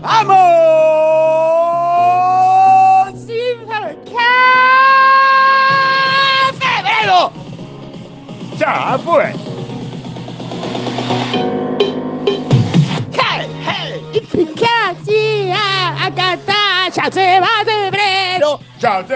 ¡Vamos! ¡Sin febrero! ¡Ya fue! ¡Hey, hey! ¡Casi! ¡Acá está! ¡Ya se va febrero! ¡Ya se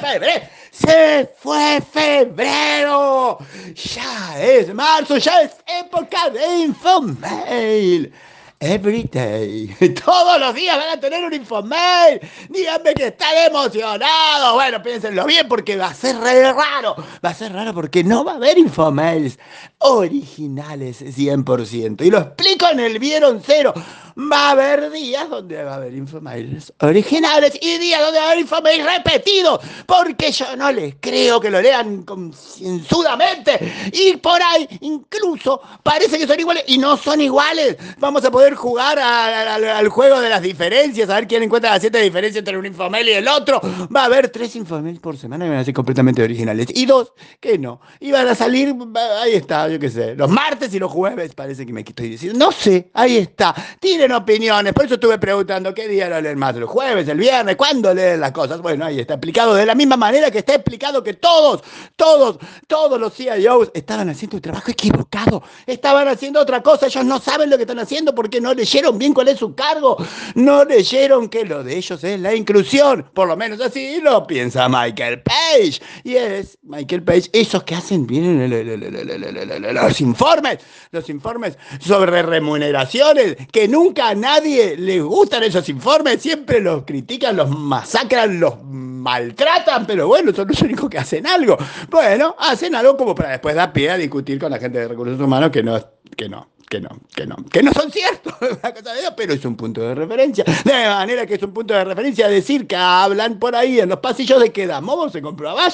febrero! ¡Se fue febrero! Ya es marzo, ya es época de Infomail. Every day. Todos los días van a tener un infomail. Díganme que están emocionados. Bueno, piénsenlo bien porque va a ser raro. Va a ser raro porque no va a haber infomails originales 100%. Y lo explico en el Vieron Cero. Va a haber días donde va a haber infomails originales y días donde va a haber infomails repetidos. Porque yo no les creo que lo lean concienzudamente. Y por ahí incluso parece que son iguales y no son iguales. Vamos a poder jugar al juego de las diferencias, a ver quién encuentra las siete diferencias entre un infomail y el otro. Va a haber tres infomails por semana y van a ser completamente originales. Y dos que no. Y van a salir, ahí está, yo qué sé, los martes y los jueves, parece que me estoy diciendo. No sé, ahí está. Tienen opiniones, por eso estuve preguntando qué día lo leen más, el jueves, el viernes, cuándo leen las cosas. Bueno, ahí está explicado. De la misma manera que está explicado que todos, todos, todos los CIOs estaban haciendo un trabajo equivocado. Estaban haciendo otra cosa, ellos no saben lo que están haciendo porque no leyeron bien cuál es su cargo, no leyeron que lo de ellos es la inclusión, por lo menos así lo piensa Michael Page. Y es Michael Page, esos que hacen bien los informes, los informes sobre remuneraciones, que nunca a nadie le gustan esos informes, siempre los critican, los masacran, los maltratan, pero bueno, son los únicos que hacen algo. Bueno, hacen algo como para después dar pie a discutir con la gente de recursos humanos que no, que no, que no, que no, que no son ciertos, pero es un punto de referencia. De manera que es un punto de referencia decir que hablan por ahí en los pasillos de que Damovo se compró a.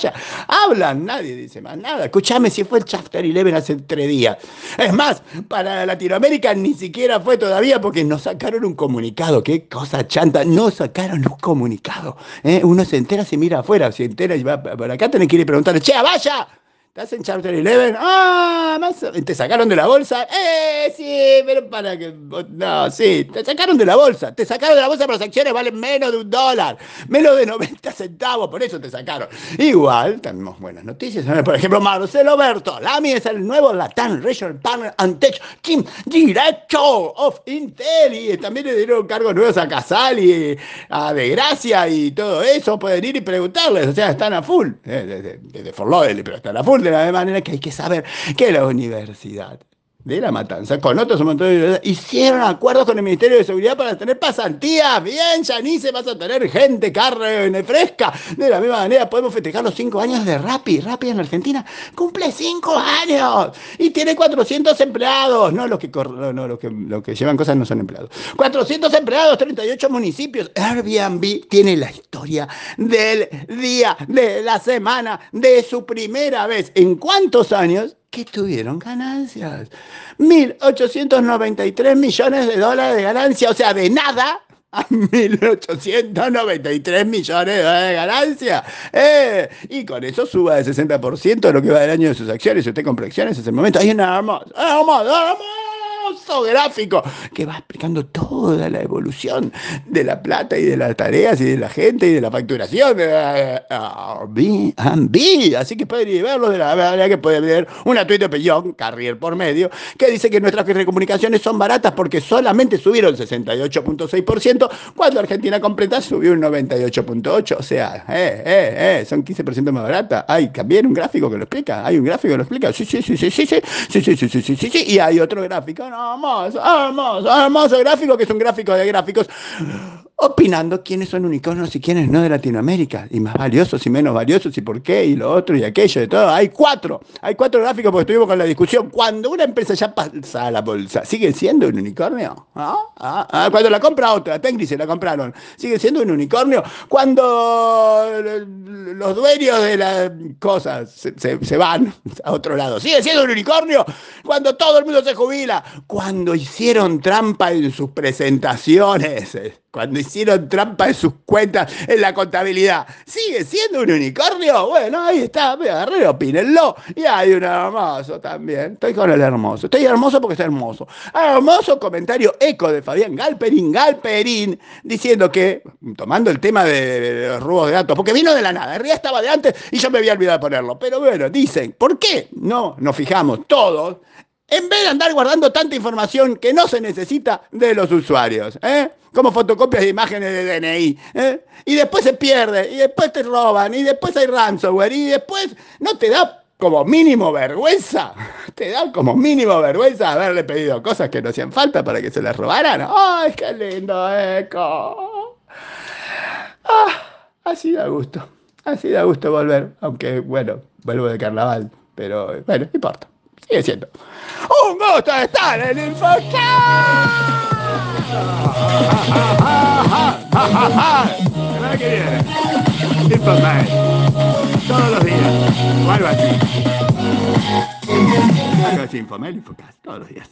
Hablan, nadie dice más nada. Escúchame si fue el Chapter 11 hace tres días. Es más, para Latinoamérica ni siquiera fue todavía porque nos sacaron un comunicado. Qué cosa chanta, no sacaron un comunicado. ¿eh? Uno se entera, se mira afuera, se entera y va para acá, tenés que ir y preguntarle, che, Valla. ¿Estás en Chapter 11? ¡Ah! ¿Te sacaron de la bolsa? ¡Eh! Sí, pero para que. No, sí, te sacaron de la bolsa. Te sacaron de la bolsa, pero las acciones valen menos de un dólar. Menos de 90 centavos, por eso te sacaron. Igual, tenemos buenas noticias. Por ejemplo, Marcelo Bertolami es el nuevo Latam Regional Partner and Tech Team Director of Intel. Y también le dieron cargos nuevos a Casal y a De Gracia y todo eso. Pueden ir y preguntarles. O sea, están a full. Desde de, de, pero están a full de la manera que hay que saber que la universidad de la matanza, con otros de hicieron acuerdos con el Ministerio de Seguridad para tener pasantías. Bien, Janice, vas a tener gente, carne fresca. De la misma manera podemos festejar los cinco años de Rappi. Rappi en Argentina cumple cinco años y tiene 400 empleados. No, los que, no, los que, los que llevan cosas no son empleados. 400 empleados, 38 municipios. Airbnb tiene la historia del día, de la semana, de su primera vez. ¿En cuántos años? Que tuvieron ganancias. 1.893 millones de dólares de ganancia, o sea, de nada a 1.893 millones de dólares de ganancia. Eh, y con eso suba de 60% de lo que va del año de sus acciones. Si usted compra acciones, en ese momento hay una hermosa, hermosa, hermosa gráfico que va explicando toda la evolución de la plata y de las tareas y de la gente y de la facturación. Así que ir verlo de la manera que pueden ver una tuit de Pellón, Carrier por medio, que dice que nuestras telecomunicaciones son baratas porque solamente subieron 68.6% cuando Argentina completa subió un 98.8%. O sea, eh, eh, eh, son 15% más barata. Hay también un gráfico que lo explica. Hay un gráfico que lo explica. Sí, sí, sí, sí, sí, sí, sí, sí, sí, sí, sí, sí. Y hay otro gráfico, hermoso, hermoso, hermoso gráfico, que es un gráfico de gráficos, opinando quiénes son unicornios y quiénes no de Latinoamérica, y más valiosos y menos valiosos, y por qué, y lo otro, y aquello, de todo. Hay cuatro, hay cuatro gráficos porque estuvimos con la discusión. Cuando una empresa ya pasa a la bolsa, ¿sigue siendo un unicornio? ¿Ah? ¿Ah? ¿Ah? Cuando la compra otra, Tengri se la compraron, ¿sigue siendo un unicornio? Cuando los dueños de las cosas se, se van a otro lado, ¿sigue siendo un unicornio? Cuando todo el mundo se jubila, cuando hicieron trampa en sus presentaciones. cuando hicieron trampa en sus cuentas en la contabilidad, ¿sigue siendo un unicornio? Bueno, ahí está, me agarré, opínenlo. Y hay un hermoso también. Estoy con el hermoso. Estoy hermoso porque está hermoso. Hermoso comentario eco de Fabián Galperín, Galperín, diciendo que, tomando el tema de, los robos de datos, porque vino de la nada, realidad estaba de antes y yo me había olvidado de ponerlo. Pero bueno, dicen, ¿por qué no nos fijamos todos en vez de andar guardando tanta información que no se necesita de los usuarios, ¿eh? como fotocopias de imágenes de DNI, ¿eh? y después se pierde, y después te roban, y después hay ransomware, y después no te da como mínimo vergüenza, te da como mínimo vergüenza haberle pedido cosas que no hacían falta para que se las robaran. ¡Ay, qué lindo, Eco! Ah, así da gusto, así da gusto volver, aunque bueno, vuelvo de carnaval, pero bueno, no importa. Sigue siendo. Un gusto estar en InfoCast. Semana. Todos los días. O algo así. Algo así, Infomel. Todos los días.